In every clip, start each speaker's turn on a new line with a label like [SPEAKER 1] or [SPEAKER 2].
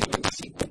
[SPEAKER 1] 1905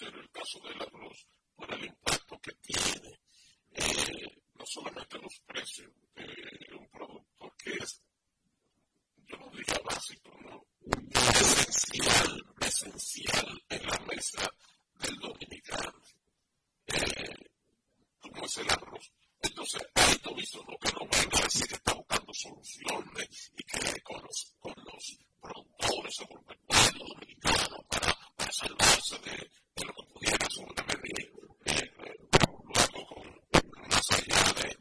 [SPEAKER 1] serio el caso de la luz por el impacto que tiene eh, no solamente los precios de un producto que es, yo no diría básico, no, esencial, esencial en la mesa del dominicano, eh, como es el arroz. Entonces, hay visto lo que no van a decir que está buscando soluciones y que con los, con los productores agropecuarios dominicanos para salvarse de, lo que pudiera ser eh, eh, una medida, luego con más allá de.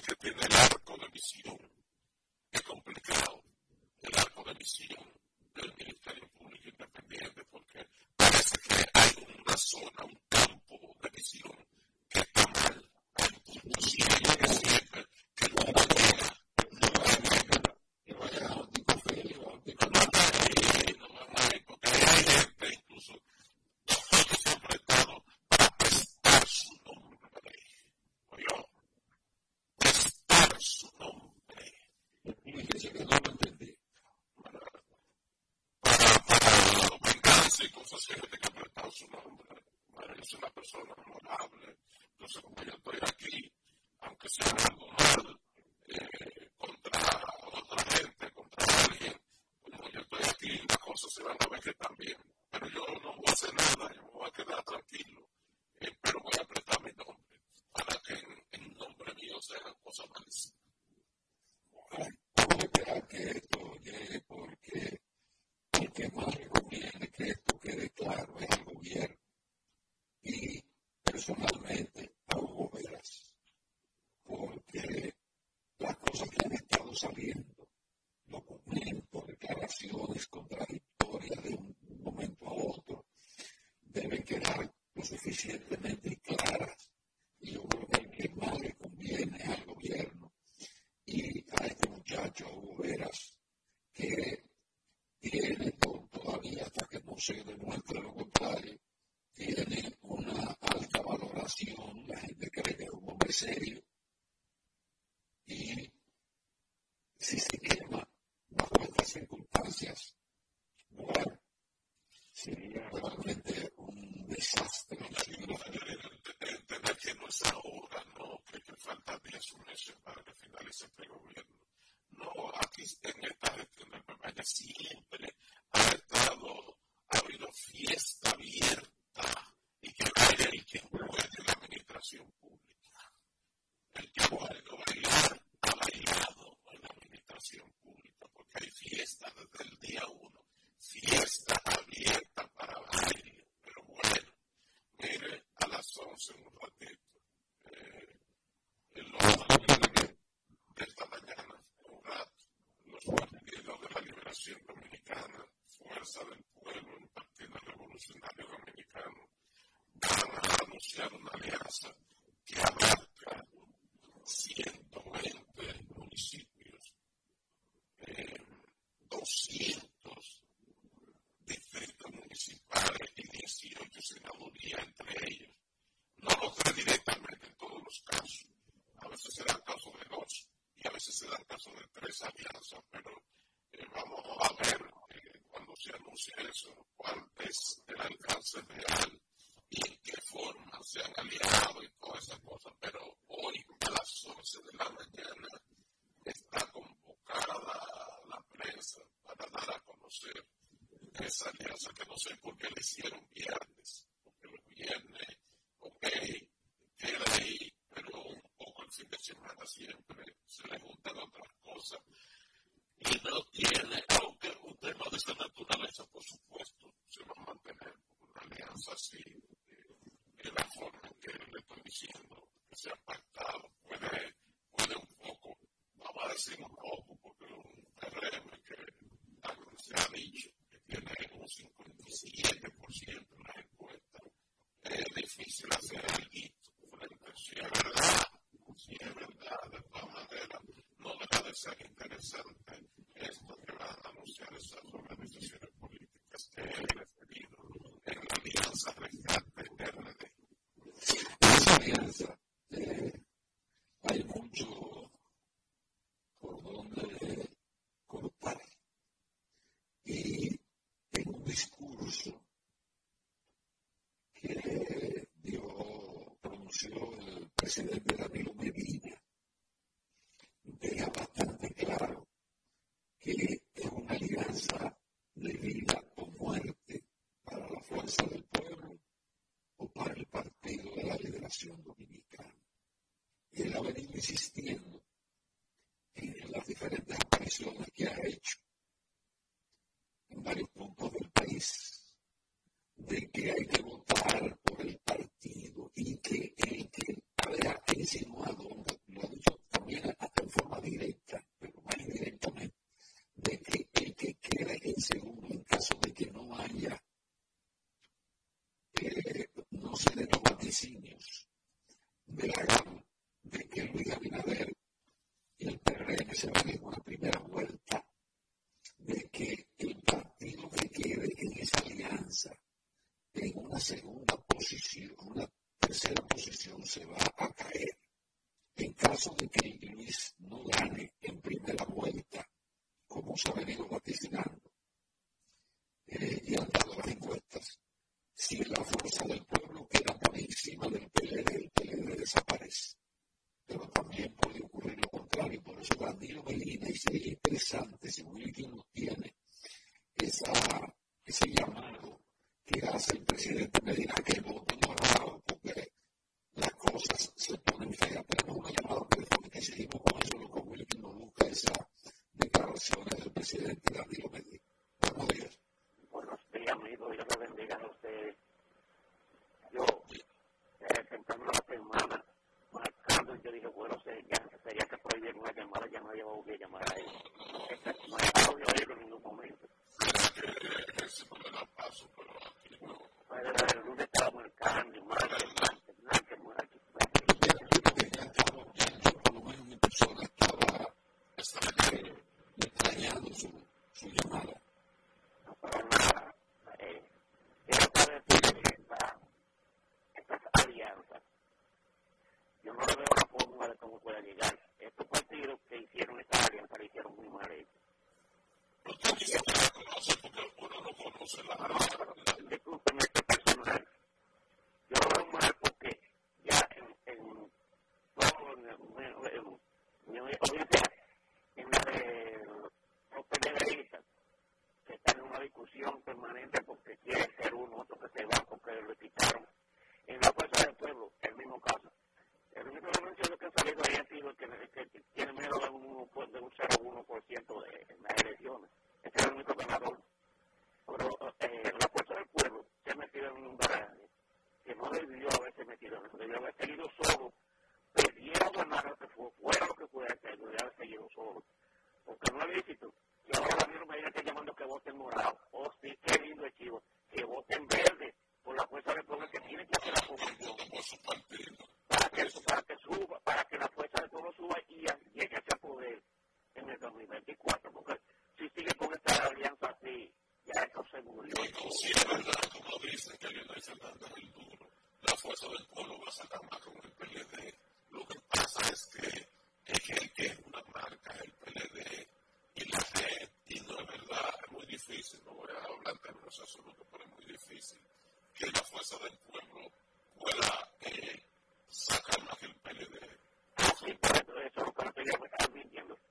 [SPEAKER 1] principio tiene largo. saliendo, lo comento, declaraciones contradictorias de un momento a otro, deben quedar lo suficientemente claras. Y yo creo que más le conviene al gobierno y a este muchacho Hugo Veras, que tiene todavía hasta que no se demuestre sé por qué lo hicieron. Y era presidente Danilo Medina deja bastante claro que es una alianza de vida o muerte para la fuerza del pueblo o para el partido de la liberación dominicana. Él ha venido insistiendo en las diferentes apariciones que ha hecho en varios puntos del país de que hay que votar por el partido y que el que había insinuado, lo dicho también hasta forma directa, pero más indirectamente, de que el que quede en segundo, caso de que no haya, eh, no se den los vaticinios de la gama, de que Luis Abinader y el PRM se van en una primera vuelta, de que el partido que quede en esa alianza, en una segunda posición, una tercera posición se va a caer. En caso de que Luis no gane en primera vuelta, como se ha venido vaticinando eh, y han dado las encuestas, si la fuerza del pueblo queda por encima del PLD, el PLD desaparece. Pero también puede ocurrir lo contrario, por eso Danilo Medina, y sería interesante si Willy tiene esa, ese llamado quizás el presidente Medina que el voto no ha dado porque las cosas se ponen feas. Tenemos una llamada telefónica y seguimos con eso, lo que que nos busca esas declaraciones del presidente Danilo Medina. Buenos días. Buenos días, amigo. Dios lo bendiga a ustedes. Yo, eh, sentando la semana, marcando, yo dije, bueno, sería, sería que prohibir una llamada, ya no había llamar a él. Este, no he audio en ningún momento no veo la fórmula de cómo pueda llegar. Estos partidos que hicieron esta alianza hicieron muy mal. Disculpenme este personal. Yo lo veo mal porque ya en pueblo ahorita en los peleistas, que están en una discusión permanente porque quiere ser uno, otro que se va, porque lo quitaron, en la fuerza del pueblo, el mismo caso. El único anuncio que ha salido ahí ha sido que, que tiene menos de un, pues, de un 0,1% de en las elecciones. Este es el único ganador. Pero eh,
[SPEAKER 2] la fuerza del pueblo se ha metido en un baraje que no debió haberse metido en eso,
[SPEAKER 3] debió haber seguido solo. Perdiera ganar lo que fuera lo que fuera, que debió haber seguido
[SPEAKER 2] solo. Porque no es
[SPEAKER 4] lícito. Y ahora Daniel Medina está llamando que voten morado. Oh, sí, qué lindo. Que voten verde por la fuerza del pueblo que tiene que hacer la convención. Por su partido para que, para que suba, para que la fuerza del pueblo suba y llegue a
[SPEAKER 1] poder en el 2024, porque si sigue con esta alianza así, ya eso se murió. Pues, pues, si
[SPEAKER 2] es verdad, como
[SPEAKER 5] dicen que Leonel Fernández es el duro, la fuerza del pueblo va a sacar más con el PLD. Lo que pasa es que es que una marca el PLD y la red, y no es verdad, es muy difícil, no voy a hablar en términos absolutos, pero es muy difícil que la fuerza del pueblo pueda eh, Así, ah, pero eso es lo que el PLD está.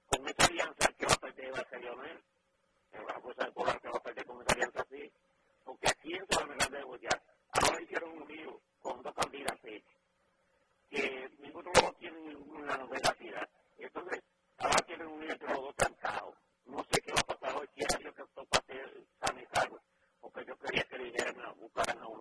[SPEAKER 5] Con esa alianza
[SPEAKER 2] que va a perder va a ser Leonel, que va a poder que va a perder con
[SPEAKER 5] esa alianza así, porque aquí en Sudán la debo ya. Ahora hicieron un lío con dos candidatos
[SPEAKER 2] que ninguno de los tiene ninguna novedad tira. Entonces, ahora tienen un lío entre los dos. No sé qué va a pasar hoy, si es lo que esto va a ser sanitario, porque yo quería que le dijeran a buscar a una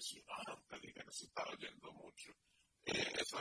[SPEAKER 2] impresionante, dije que se estaba yendo mucho. Eh, eso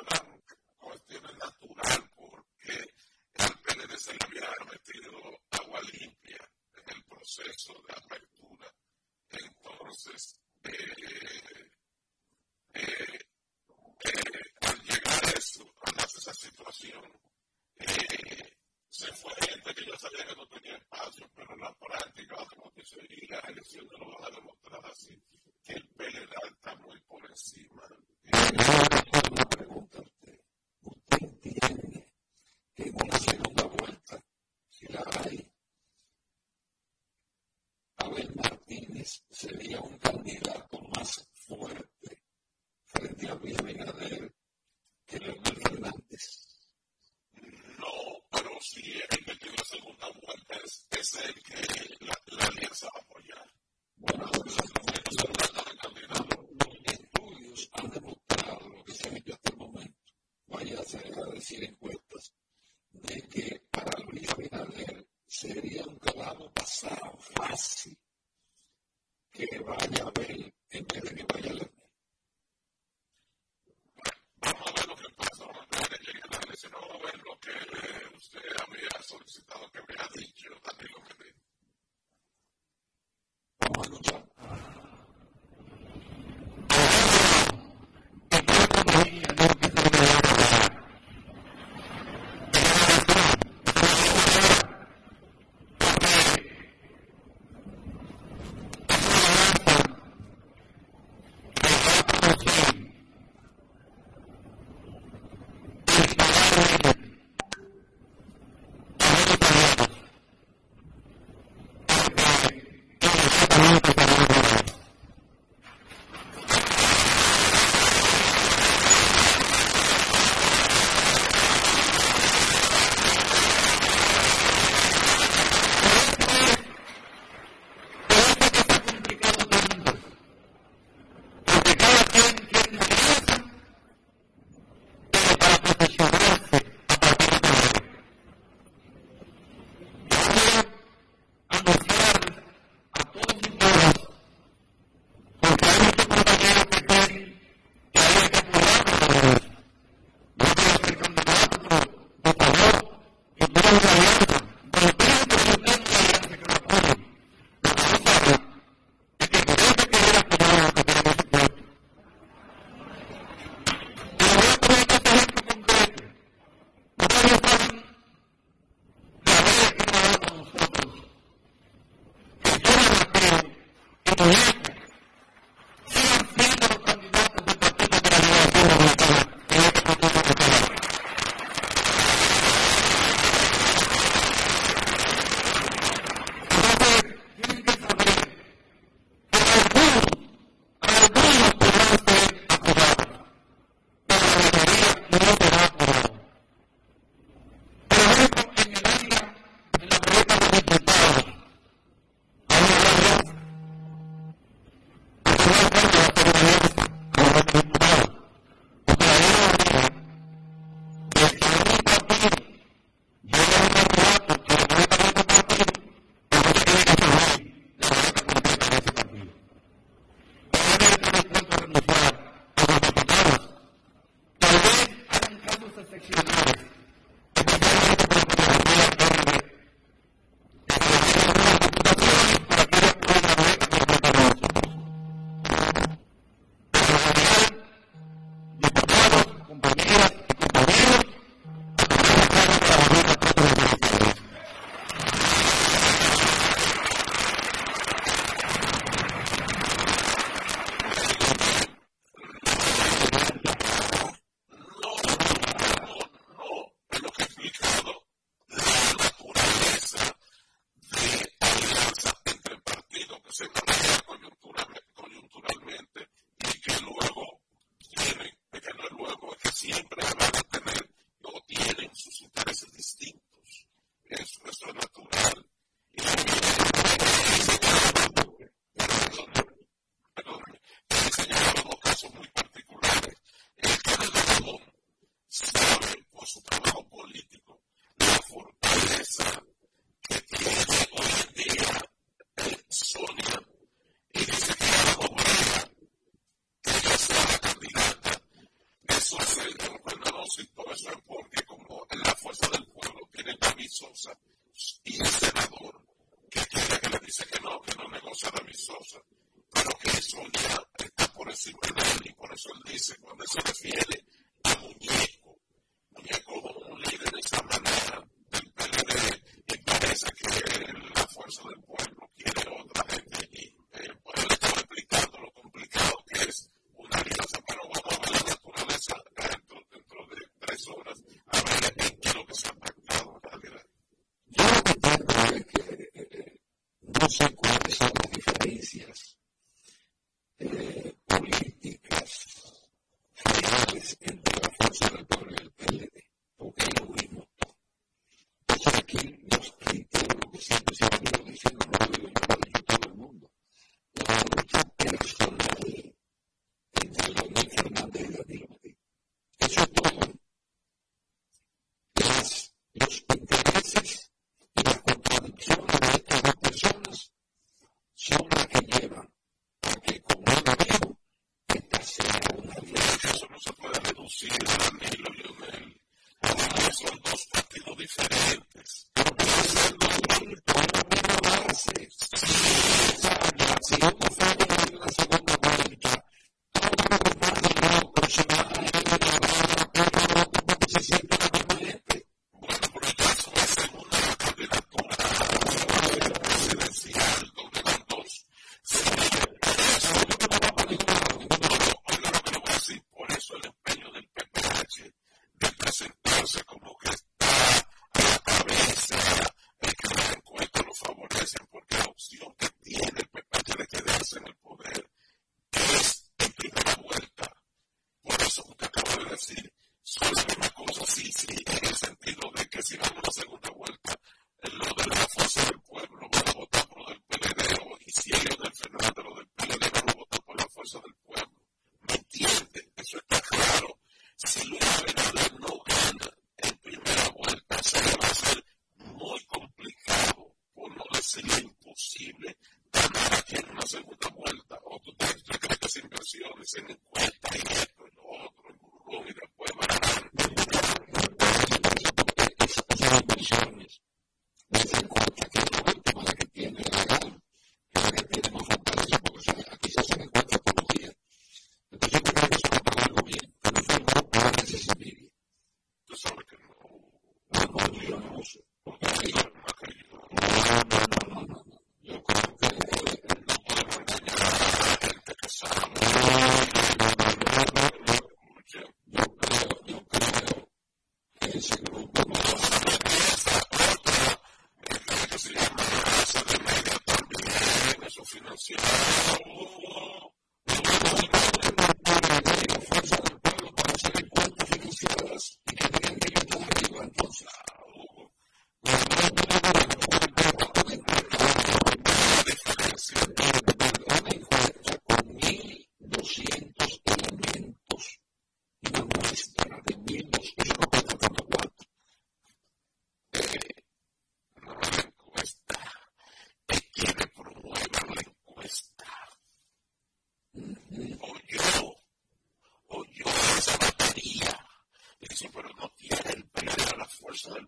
[SPEAKER 2] Jerusalem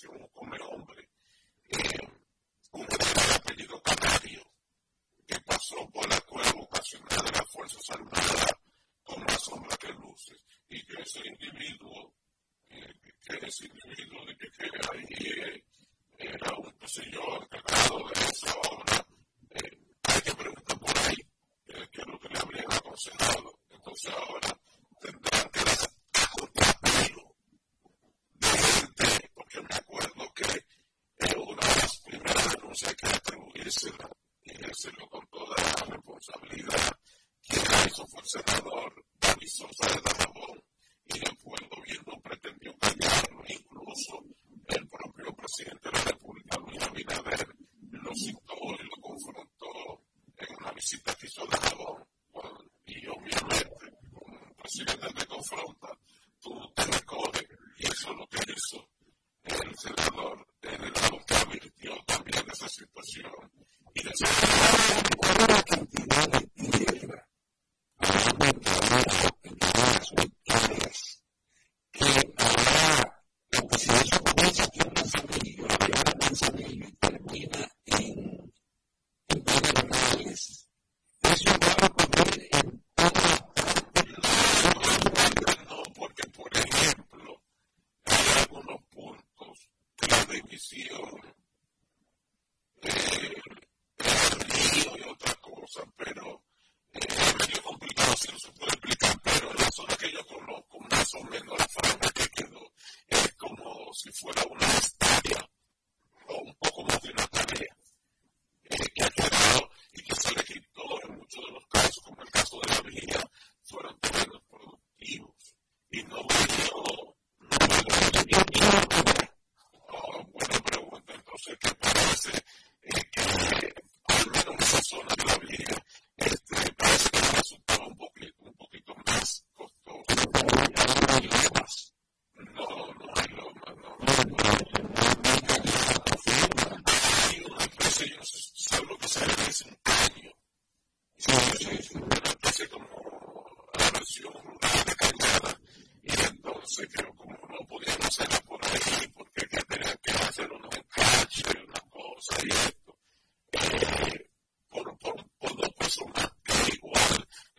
[SPEAKER 2] presidente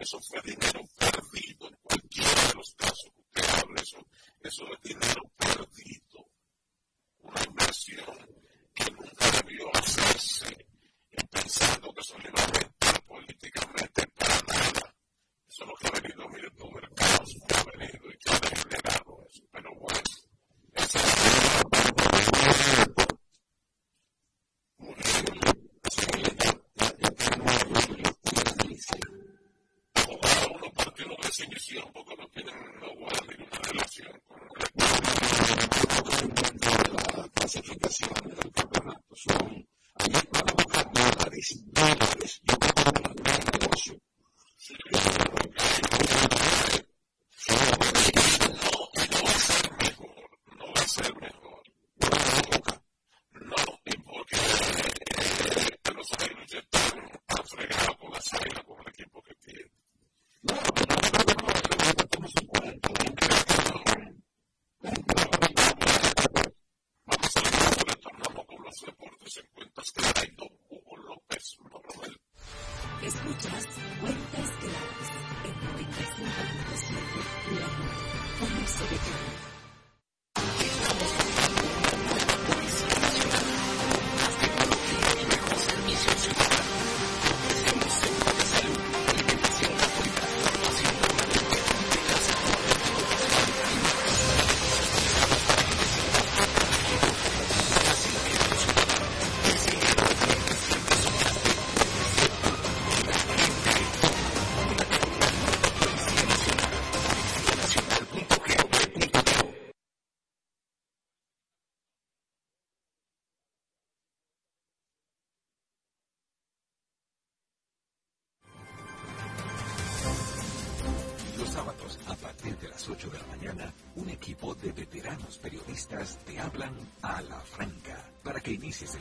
[SPEAKER 2] eso fue dinero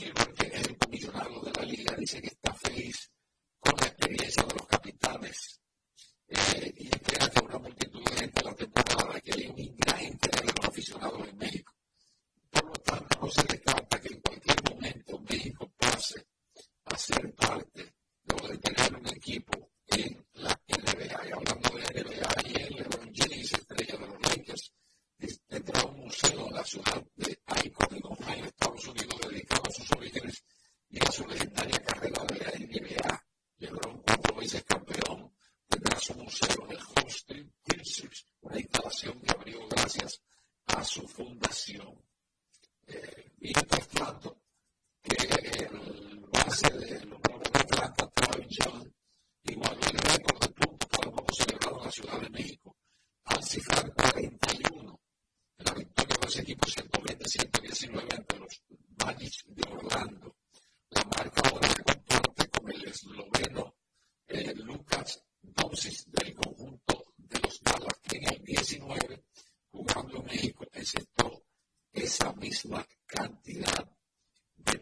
[SPEAKER 2] Lo logramos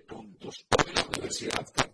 [SPEAKER 2] juntos. Gobierno de la República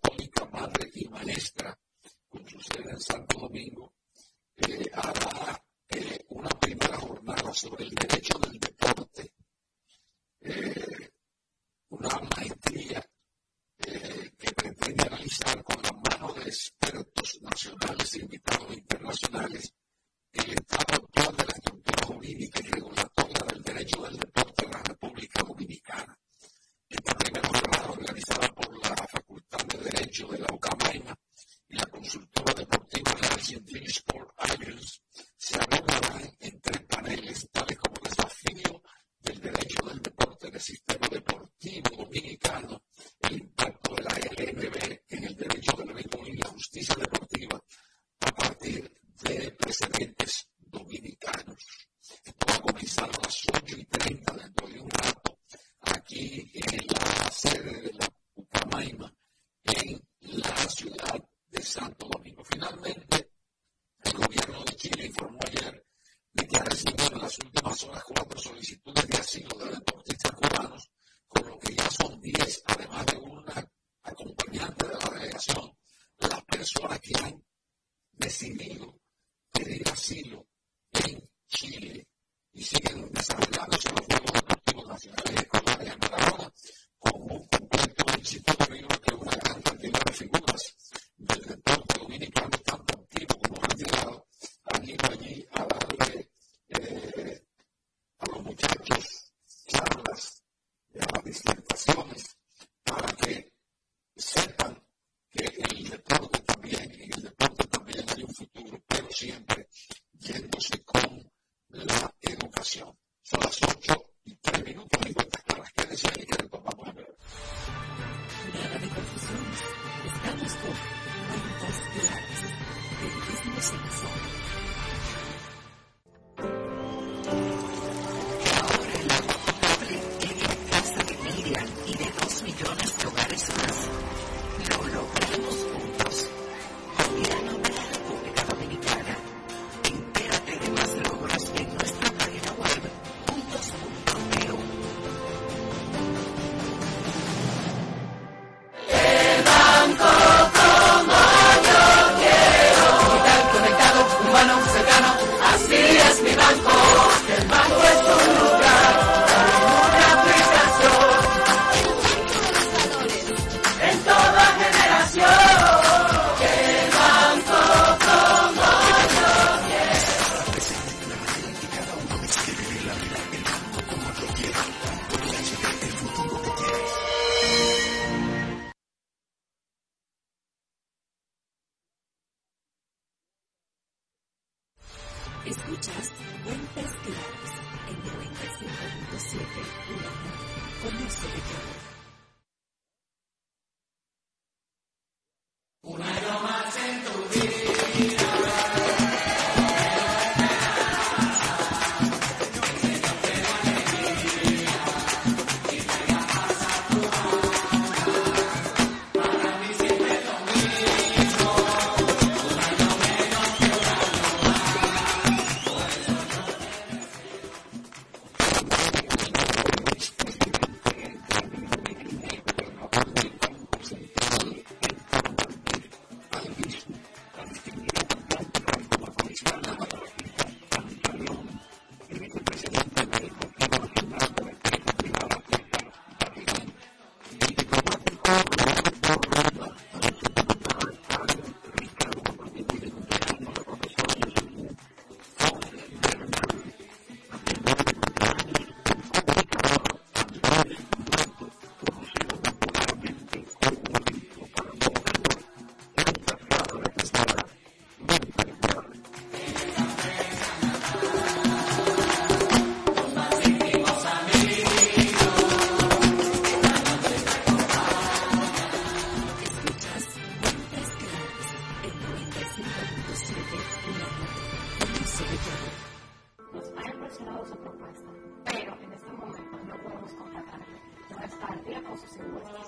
[SPEAKER 2] día con sus impuestos.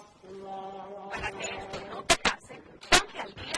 [SPEAKER 2] Para que esto no te pase, ponte al día.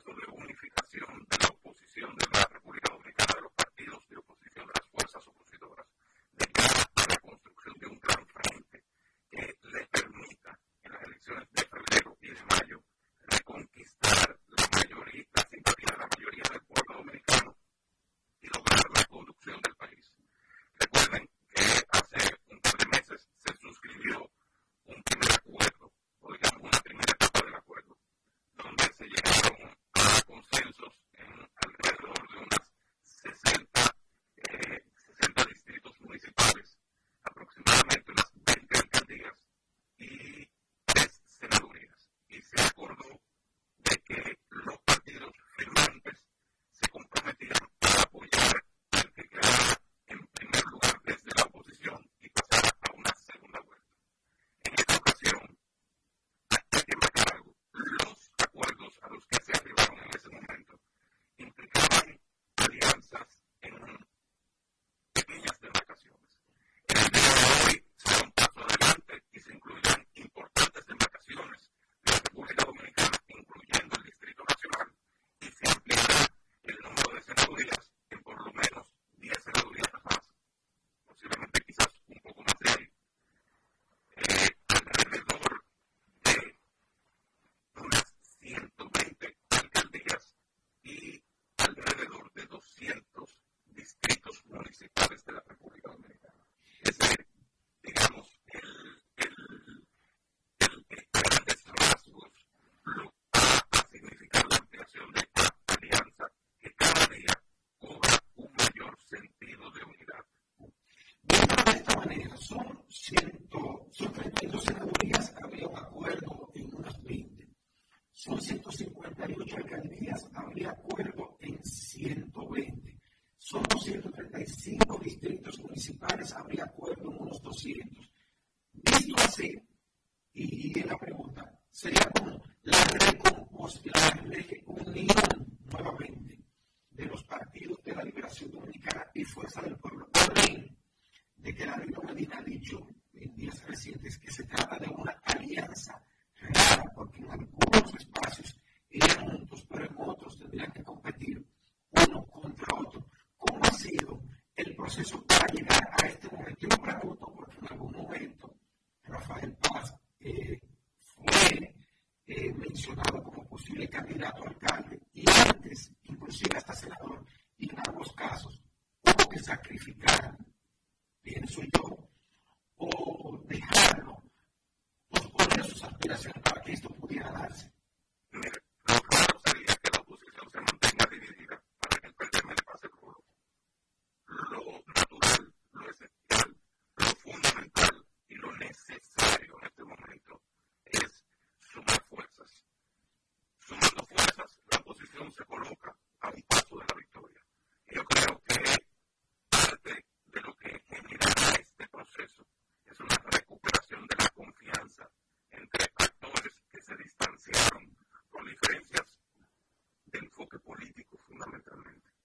[SPEAKER 2] proceso de unificación de la oposición de la. Carlos Alcaldía. como posible candidato a alcalde y antes, inclusive hasta senador, en ambos casos, hubo que sacrificar político fundamentalmente.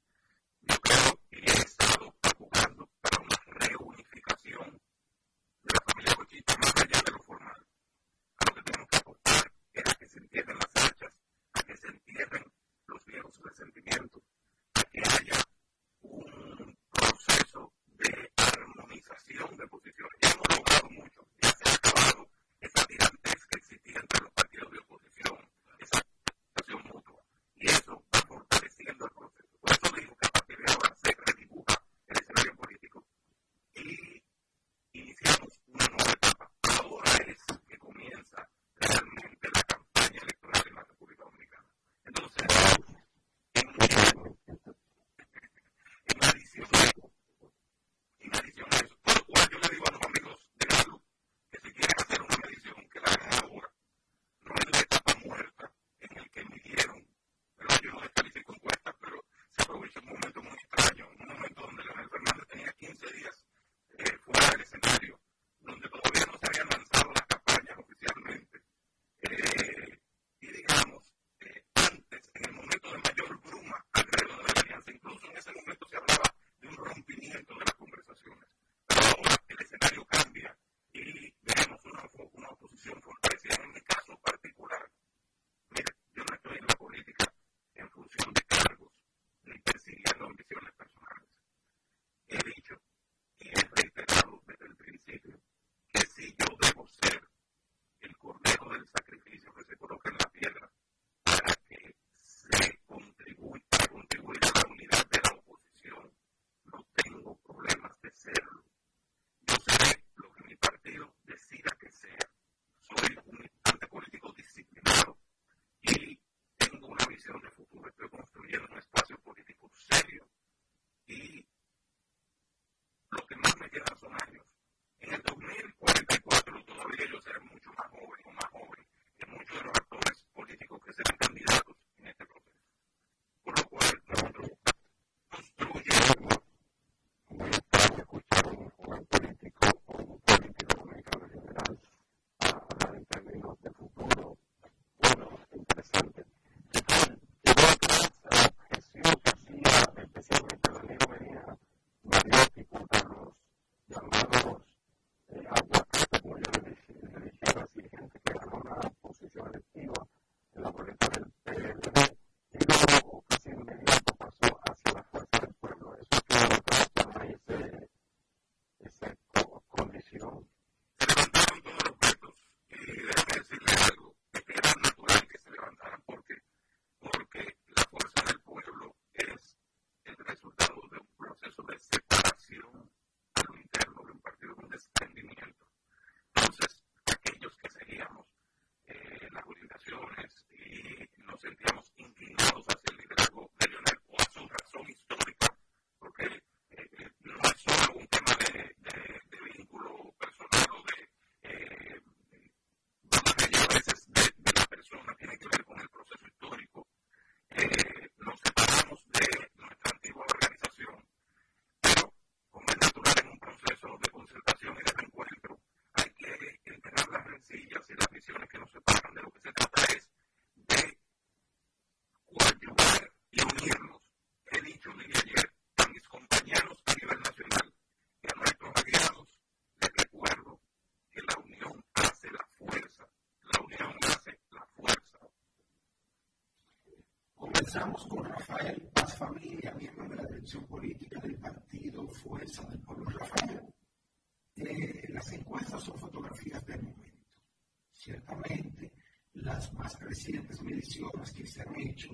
[SPEAKER 2] Conversamos con Rafael Paz Familia, miembro de la dirección política del partido Fuerza del Pueblo. Rafael, eh, las encuestas son fotografías del momento. Ciertamente, las más recientes mediciones que se han hecho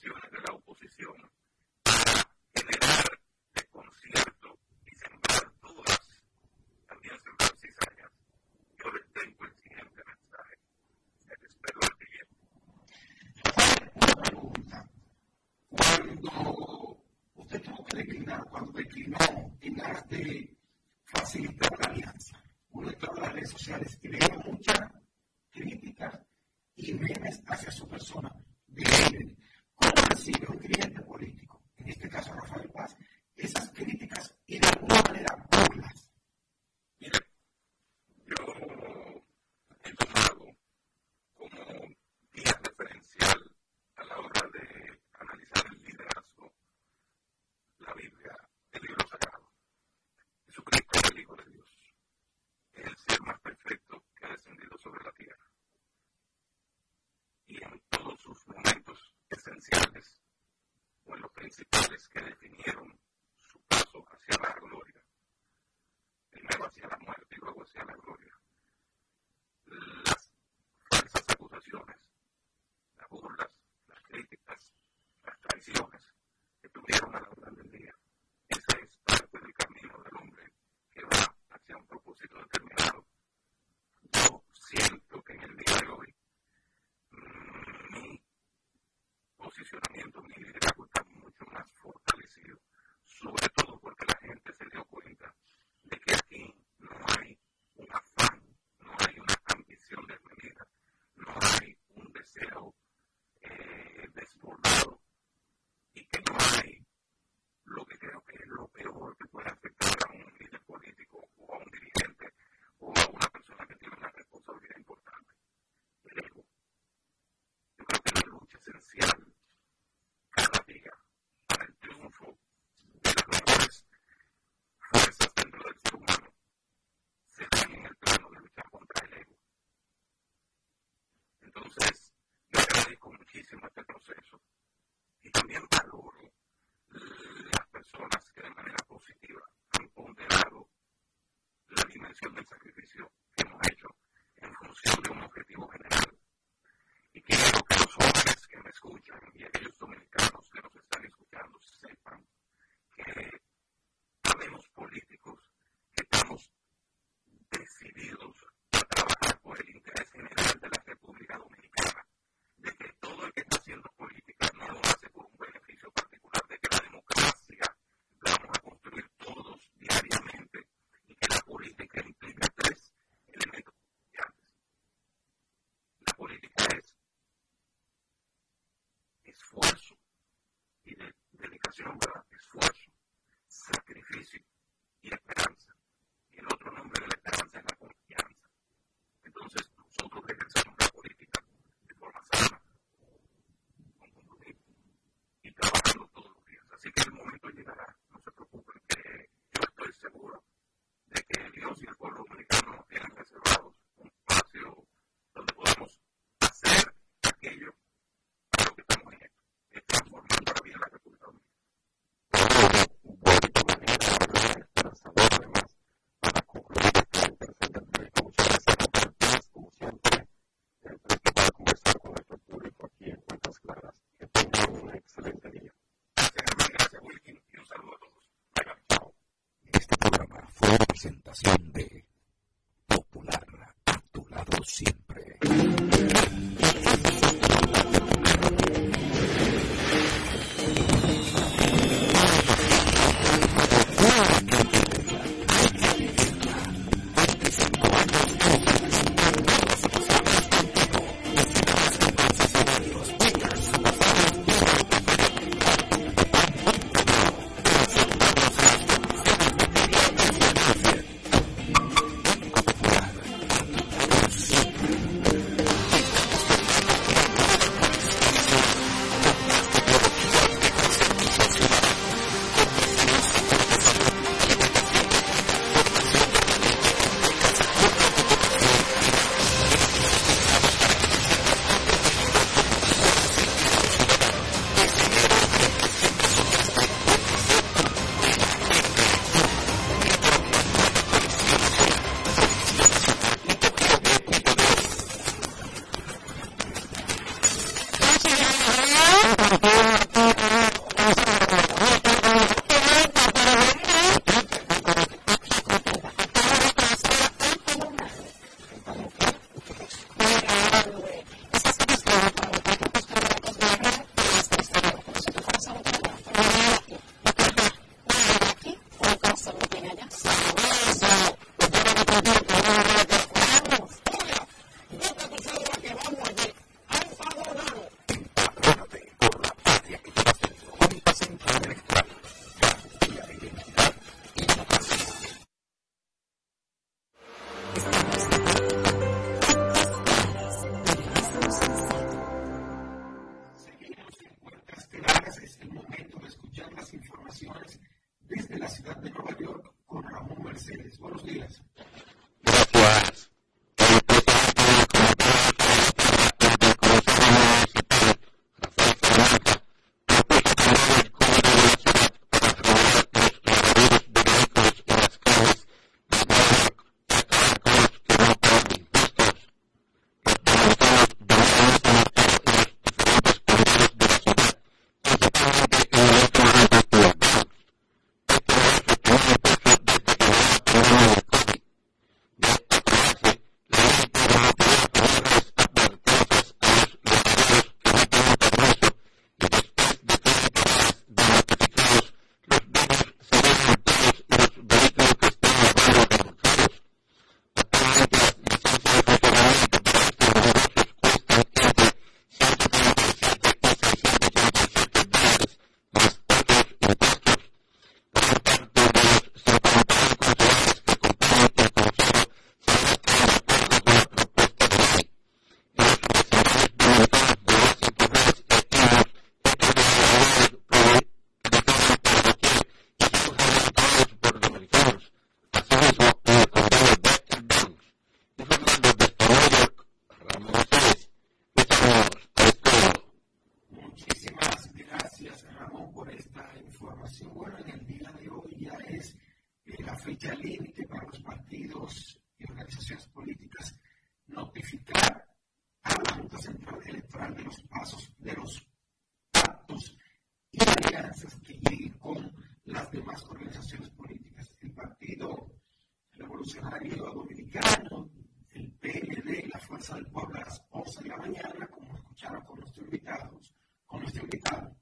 [SPEAKER 2] de la oposición para generar desconcierto y sembrar dudas, también sembrar cizañas, yo les tengo el siguiente mensaje. El espero al Guillermo. Pregunta. Cuando usted tuvo que declinar, cuando declinó en aras de facilitar la alianza, uno entró a las redes sociales y veía muchas críticas y memes hacia su persona propósito determinado. Yo siento que en el día de hoy
[SPEAKER 5] mm, mi posicionamiento, mi liderazgo está mucho más fortalecido, sobre
[SPEAKER 2] todo porque la gente se dio cuenta de que aquí no hay un afán, no hay una ambición desmedida, no hay un deseo esencial cada día para el triunfo de las mejores fuerzas dentro del ser
[SPEAKER 5] humano se dan en el plano de luchar
[SPEAKER 2] contra el ego. Entonces, yo agradezco muchísimo este proceso y también valoro las personas que de manera positiva han ponderado la dimensión del sacrificio que hemos hecho en función de un objetivo general. encontraron y había traducción. Esfuerzo, sacrificio y esperanza. El otro nombre de la esperanza es la confianza. Entonces, nosotros ejercemos la política de forma sana, con compromiso y trabajando todos los días. Así que el momento. presentación. invitado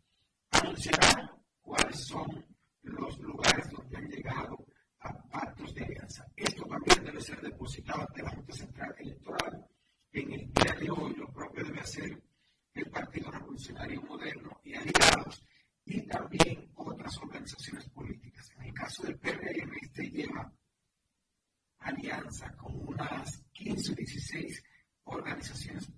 [SPEAKER 2] anunciará cuáles son los lugares donde han llegado a pactos de alianza. Esto también debe ser depositado ante la Junta Central Electoral. En el día de hoy, lo propio debe hacer el Partido Revolucionario Moderno y aliados, y también otras organizaciones políticas.
[SPEAKER 5] En el caso del PRM, este lleva alianza con unas 15 o
[SPEAKER 6] 16
[SPEAKER 5] organizaciones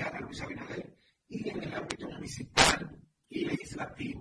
[SPEAKER 5] a Luis Abinader y en el ámbito municipal y legislativo.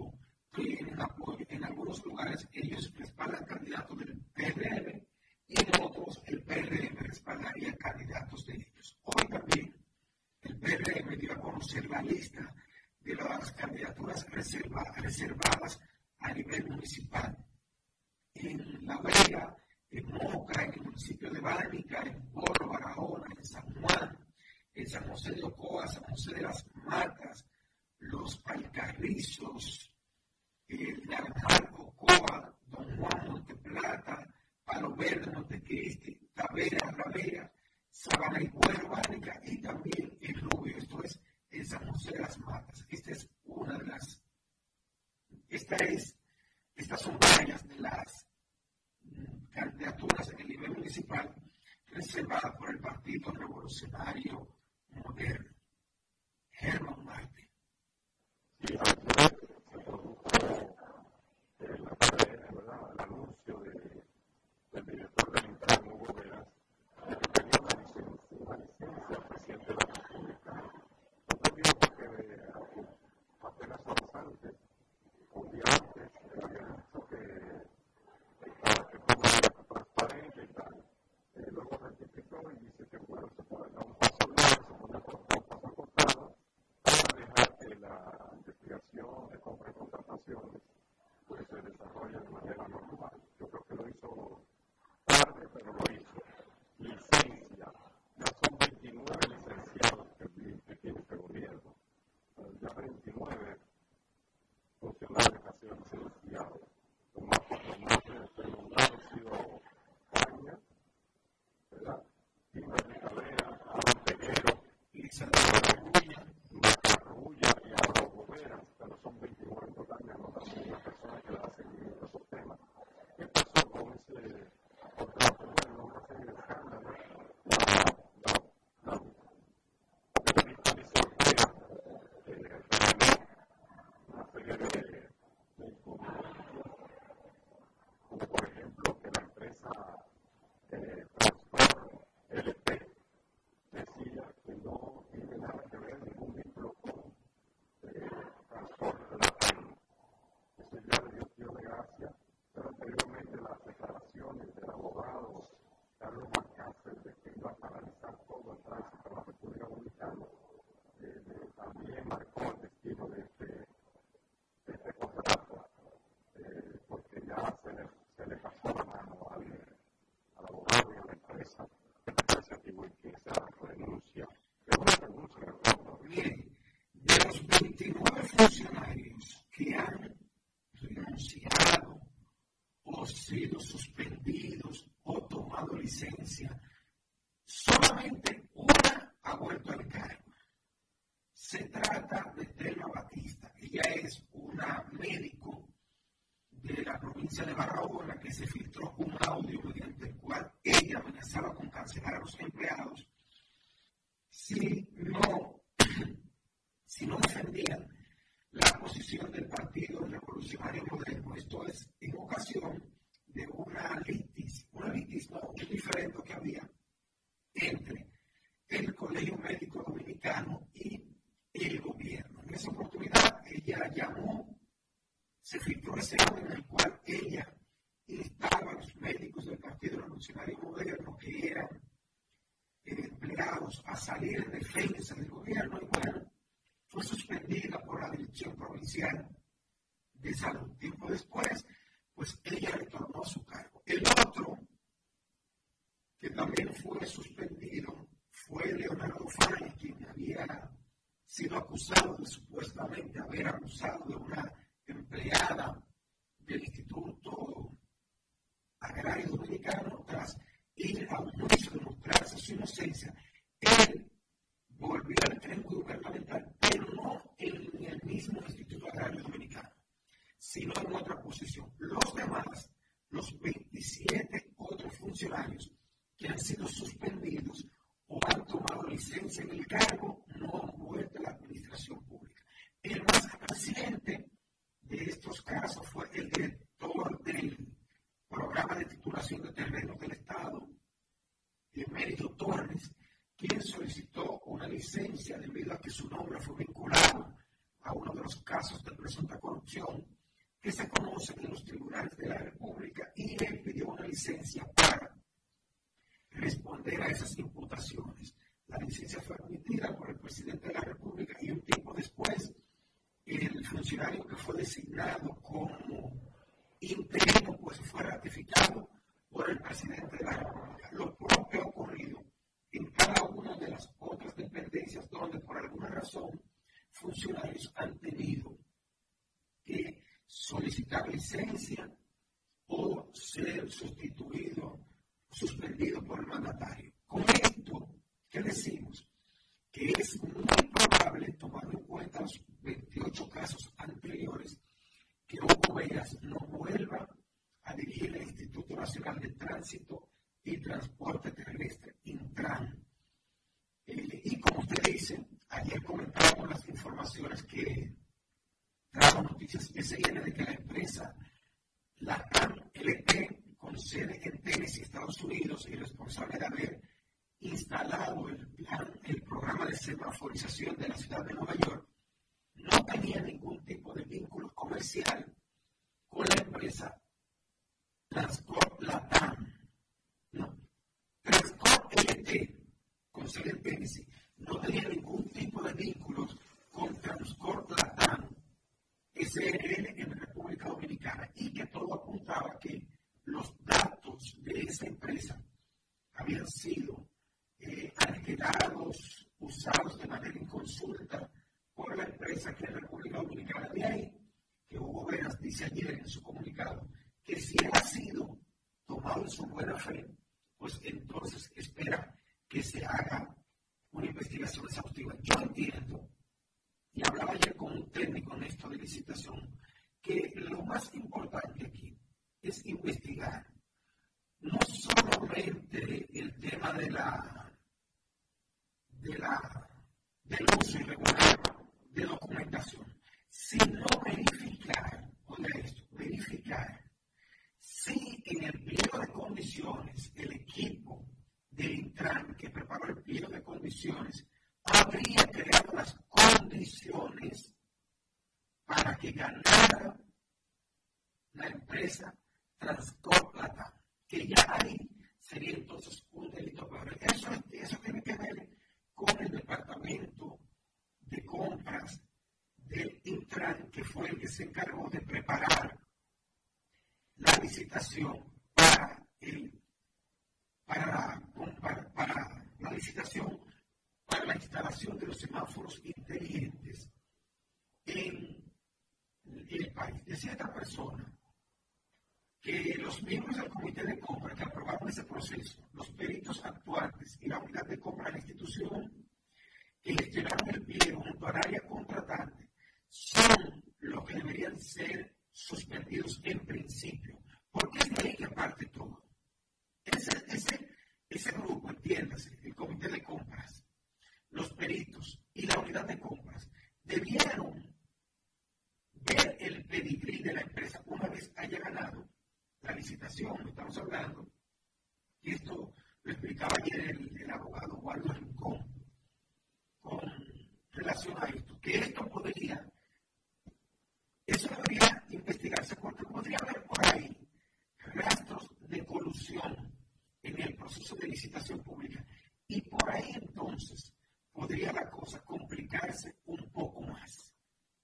[SPEAKER 5] Solamente una ha vuelto al cargo. Se trata de Telma Batista. Ella es una médico de la provincia de Barahona que se filtró un audio mediante el cual ella amenazaba con cancelar a los empleados si no, si no defendían la posición del Partido Revolucionario Moderno. Esto es en ocasión de una litis, una litis no, diferente que había entre el Colegio Médico Dominicano y el gobierno. En esa oportunidad ella llamó, se filtró ese audio en el cual ella instaba a los médicos del Partido Revolucionario Moderno que eran empleados a salir en defensa del gobierno y bueno, fue suspendida por la Dirección Provincial de Salud. Tiempo después, pues ella retornó a su cargo. El otro, que también fue suspendido, fue Leonardo Fay, quien había sido acusado de supuestamente haber abusado de una empleada del Instituto Agrario Dominicano tras ir a un juicio de mostrarse su inocencia. Él volvió al tren gubernamental, pero no en el mismo Instituto Agrario Dominicano sino en otra posición. Los demás, los 27 otros funcionarios que han sido suspendidos o han tomado licencia en el cargo, no han vuelto a la administración pública. El más reciente de estos casos fue el director del programa de titulación de terrenos del Estado, el mérito Torres, quien solicitó una licencia debido a que su nombre fue vinculado a uno de los casos de presunta corrupción que se conocen en los tribunales de la República y le pidió una licencia para responder a esas imputaciones. La licencia fue admitida por el presidente de la República y un tiempo después el funcionario que fue designado como interino pues fue ratificado por el presidente de la República. Lo propio ha ocurrido en cada una de las otras dependencias donde por alguna razón funcionarios han tenido que solicitar licencia o ser sustituido, suspendido por el mandatario. Con esto, ¿qué decimos? Que es muy probable, tomando en cuenta los 28 casos anteriores, que Hugo Vegas no vuelva a dirigir el Instituto Nacional de Tránsito y Transporte Terrestre, Intran. Eh, y como usted dice, ayer comentamos las informaciones que trajo noticias SN de que la empresa, la TAM LT, con sede en Tennessee, Estados Unidos, y responsable de haber instalado el, plan, el programa de semaforización de la ciudad de Nueva York, no tenía ningún tipo de vínculo comercial con la empresa Transcorp Latam. No. Transcorp LT, con sede en Tennessee, no tenía ningún tipo de vínculos con Transcorp Latam SRL en República Dominicana y que todo apuntaba que los datos de esa empresa habían sido eh, usados de manera inconsulta por la empresa que es República Dominicana. De ahí que Hugo Veras dice ayer en su comunicado que si ha sido tomado en su buena fe, pues entonces espera que se haga una investigación exhaustiva. Yo entiendo y hablaba ayer con un técnico en esto de licitación, que lo más importante aquí es investigar no solamente el tema de la, de la del uso irregular de documentación, sino verificar, oiga esto, verificar si en el pliego de condiciones el equipo del Intran que para, la, para la licitación para la instalación de los semáforos inteligentes en el país. Decía esta persona que los miembros del comité de compra que aprobaron ese proceso, los peritos actuantes y la unidad de compra de la institución licitación pública. Y por ahí entonces podría la cosa complicarse un poco más.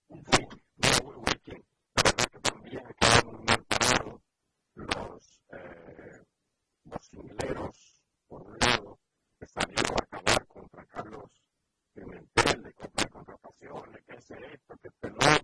[SPEAKER 5] Un poco.
[SPEAKER 6] No, la verdad también quedan los, eh, por un lado, que salieron a acabar contra Carlos Pimentel, de compra de contrataciones, que hace esto, que este lo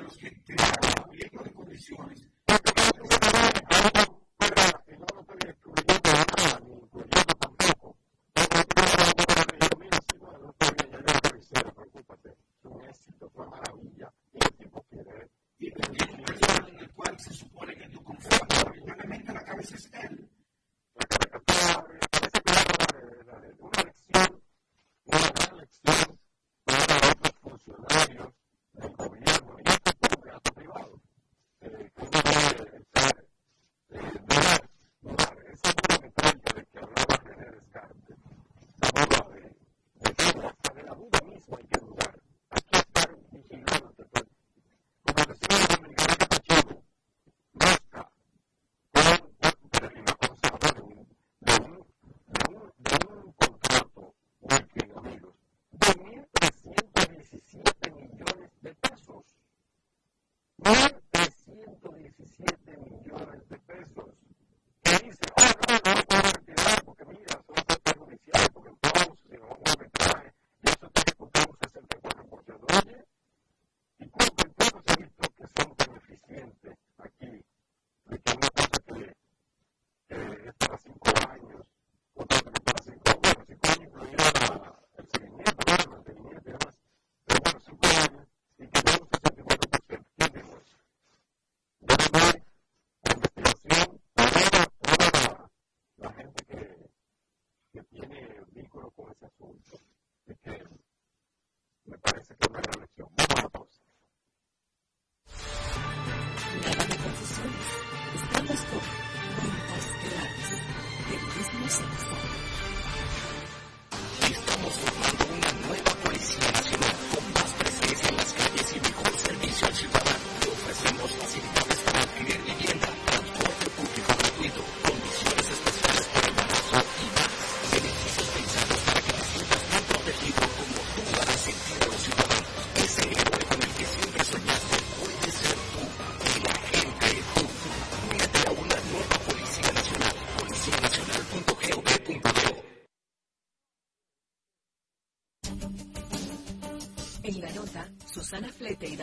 [SPEAKER 6] los que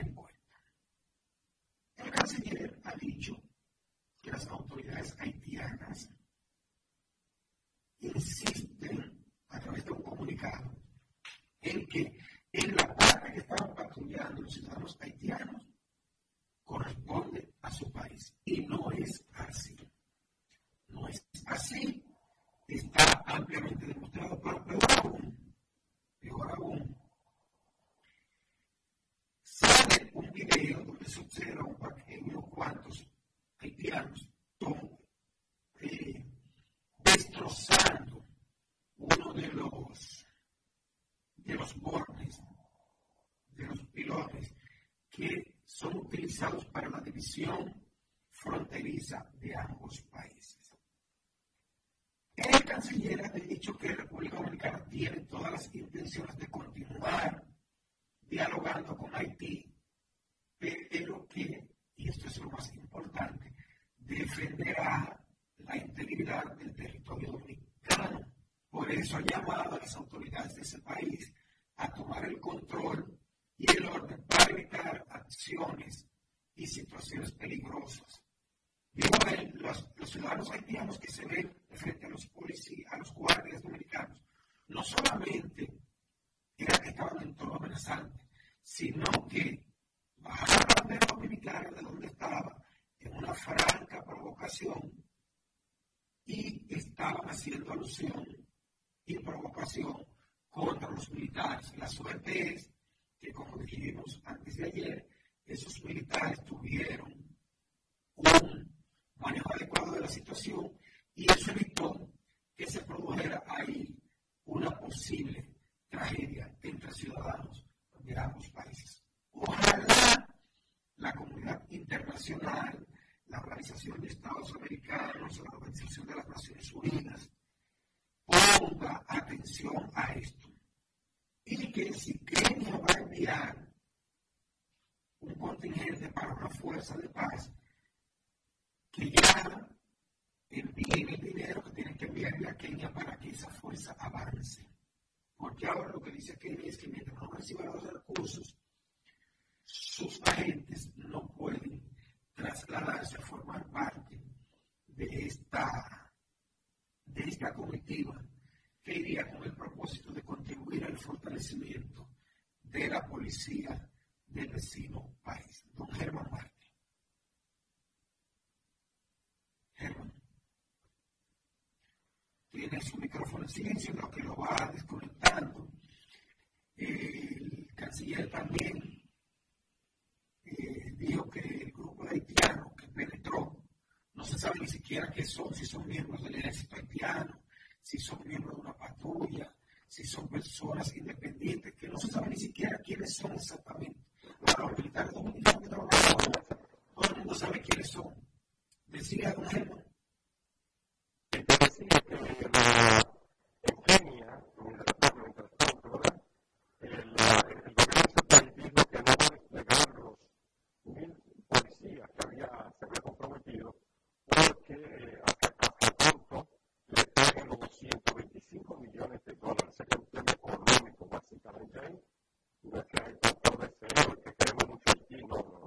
[SPEAKER 5] En cuenta. El canciller ha dicho que las autoridades haitianas insisten a través de un comunicado en que en la parte que estaban patrullando los ciudadanos haitianos corresponde a su país. Y no es así. No es así. Está ampliamente demostrado, pero peor aún, peor aún, sale un video donde se observa un unos cuantos haitianos eh, destrozando uno de los de los bordes, de los pilones que son utilizados para la división fronteriza de ambos países. El canciller ha dicho que República Dominicana tiene todas las intenciones de continuar dialogando con Haití, pero que, y esto es lo más importante, defenderá la integridad del territorio dominicano. Por eso ha llamado a las autoridades de ese país a tomar el control y el orden para evitar acciones y situaciones peligrosas. Digo, los, los ciudadanos haitianos que se ven frente a los policías, a los guardias dominicanos, no solamente era que estaban en todo amenazante, sino que bajaron la bandera dominicana de donde estaba en una franca provocación y estaban haciendo alusión y provocación contra los militares. La suerte es que, como dijimos antes de ayer, esos militares tuvieron un manejo adecuado de la situación y eso evitó que se produjera ahí una posible tragedia entre ciudadanos de ambos países. Ojalá la comunidad internacional, la Organización de Estados Americanos, la Organización de las Naciones Unidas, ponga atención a esto. Y que si Kenia va a enviar un contingente para una fuerza de paz, que ya envíen el dinero que tienen que enviarle a Kenia para que esa fuerza avance. Porque ahora lo que dice Kenia es que mientras no reciba los recursos, sus agentes no pueden trasladarse a formar parte de esta, de esta comitiva que iría con el propósito de contribuir al fortalecimiento de la policía del vecino país. Don Germán Marte. Germán. Tiene su micrófono en silencio, lo que lo va desconectando. El canciller también eh, dijo que el grupo de haitianos que penetró, no se sabe ni siquiera qué son, si son miembros del ejército haitiano, si son miembros de una patrulla, si son personas independientes, que no se sabe ni siquiera quiénes son exactamente. Los militares dominicanos que trabajan todo el mundo sabe quiénes son. Decía don Germán.
[SPEAKER 6] Decía que la, en Kenia, mientras tanto, ¿verdad? El, el gobierno país dijo que no va a desplegar los mil policías que había, se había comprometido porque 125 millones de dólares. Es un tema económico, básicamente. Ahí. No es que hay tantos que queremos mucho aquí, no, no.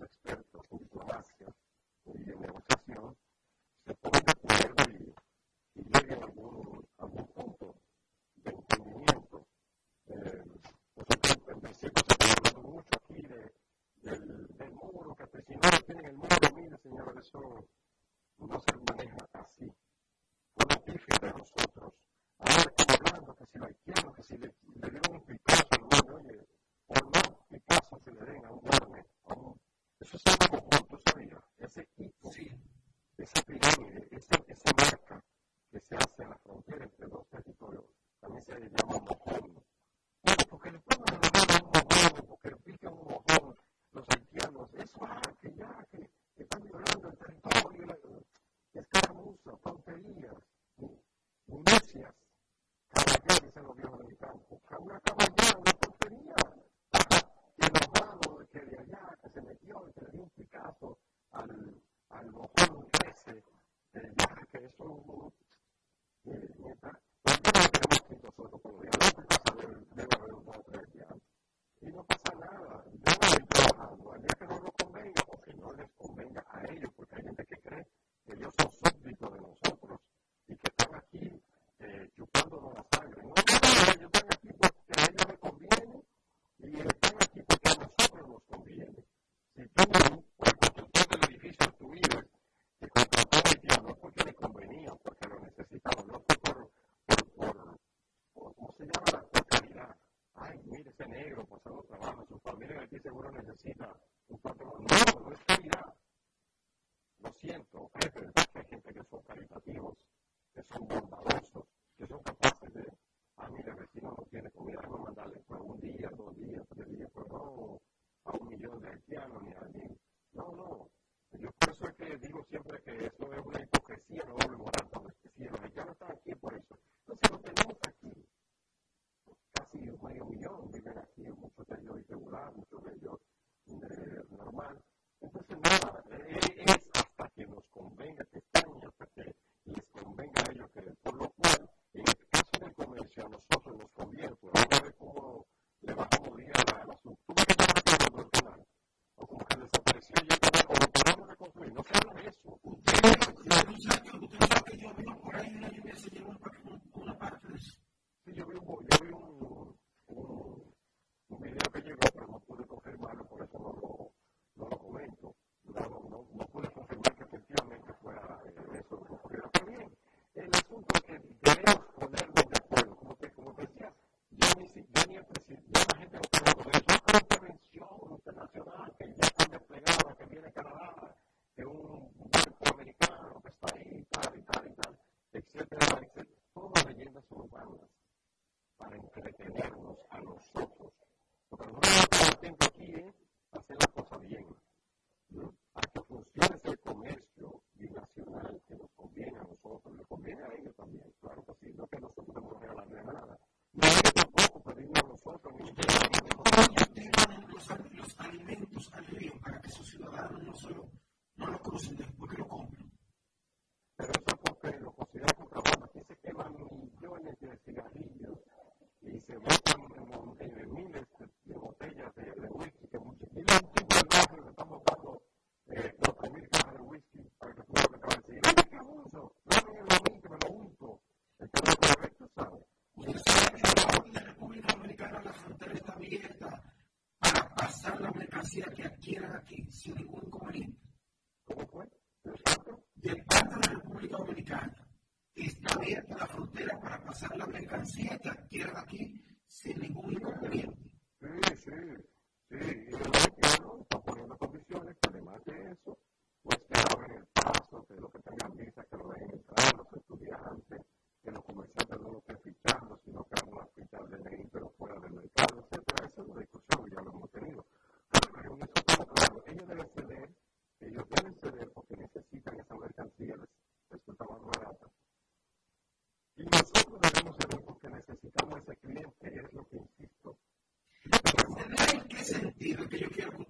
[SPEAKER 6] Expertos en diplomacia y Thank you. si a nosotros nos conviene por obra de eu queria que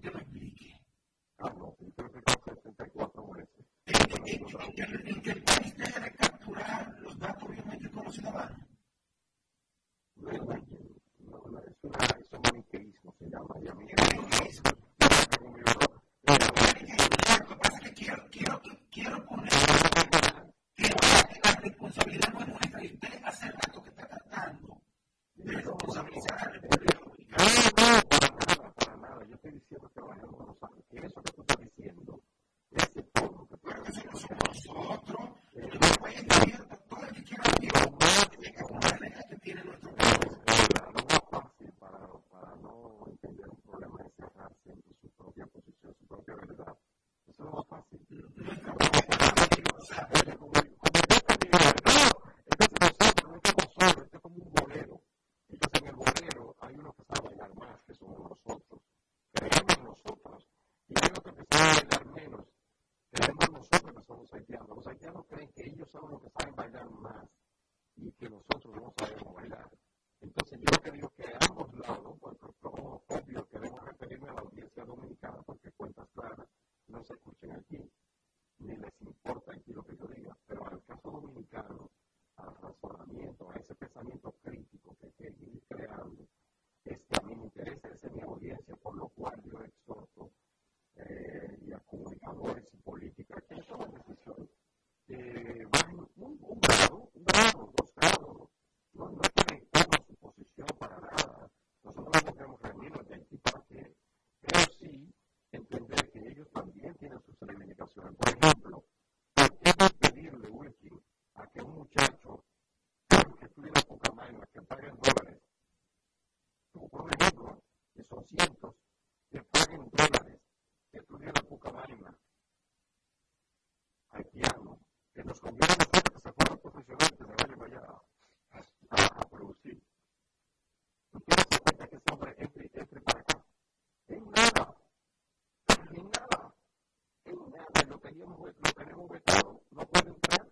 [SPEAKER 6] teníamos, lo tenemos
[SPEAKER 5] vetado, no pueden entrar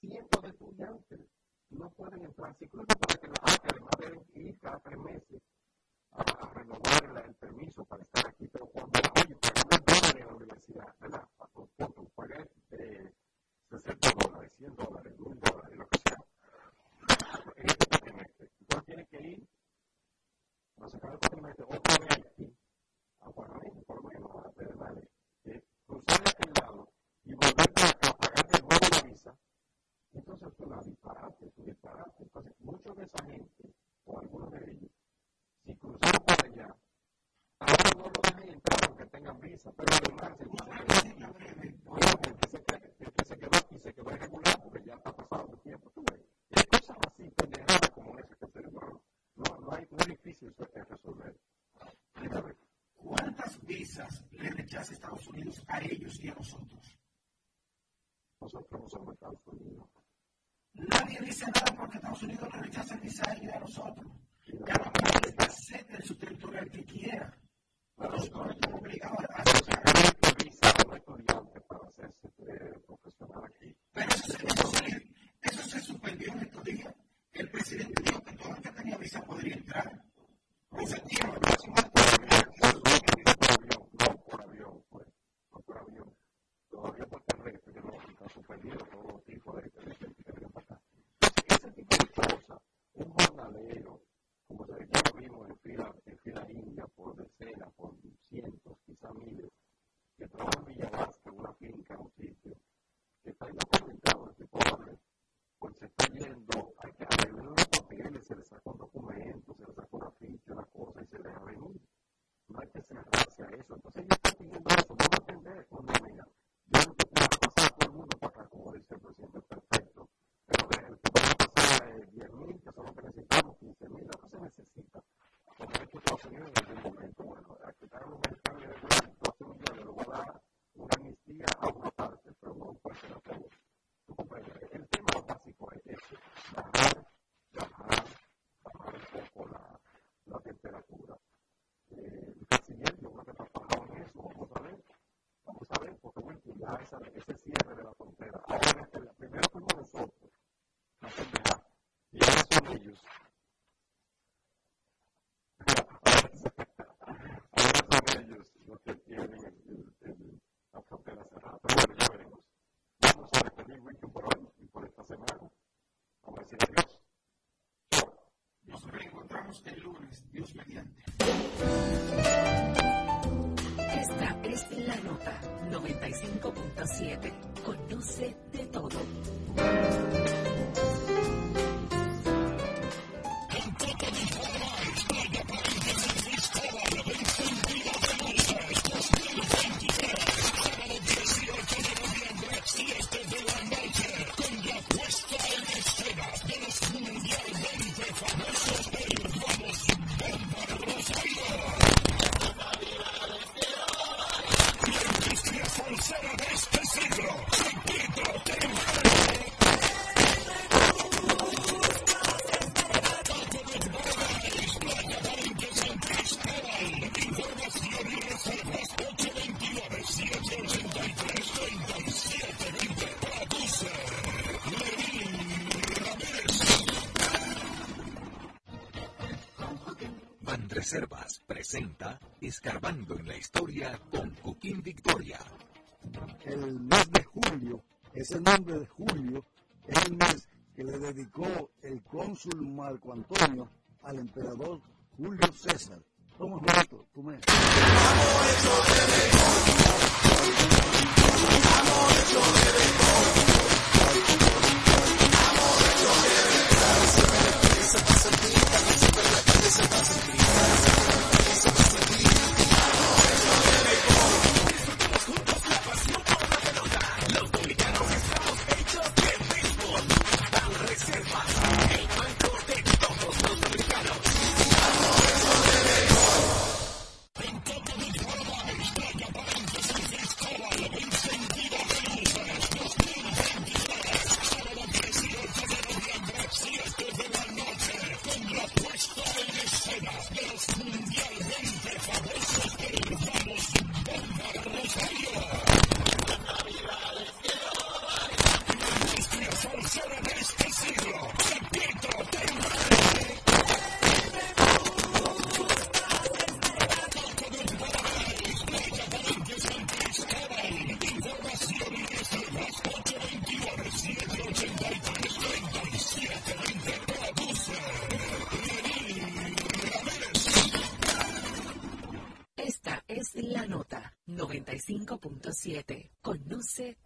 [SPEAKER 5] cientos de estudiantes, no pueden entrar.
[SPEAKER 6] Si rechaza, le rechaza a Estados Unidos a ellos y a nosotros.
[SPEAKER 5] Nosotros somos Estados Unidos.
[SPEAKER 6] Nadie dice nada porque Estados Unidos le rechaza a Israel y a nosotros. Cada país está cerca su territorio al que quiera. eso.
[SPEAKER 5] Entonces, el
[SPEAKER 6] lunes, Dios mediante.
[SPEAKER 7] Esta es la nota 95.7. Conoce de todo.
[SPEAKER 8] 95.7. Conoce.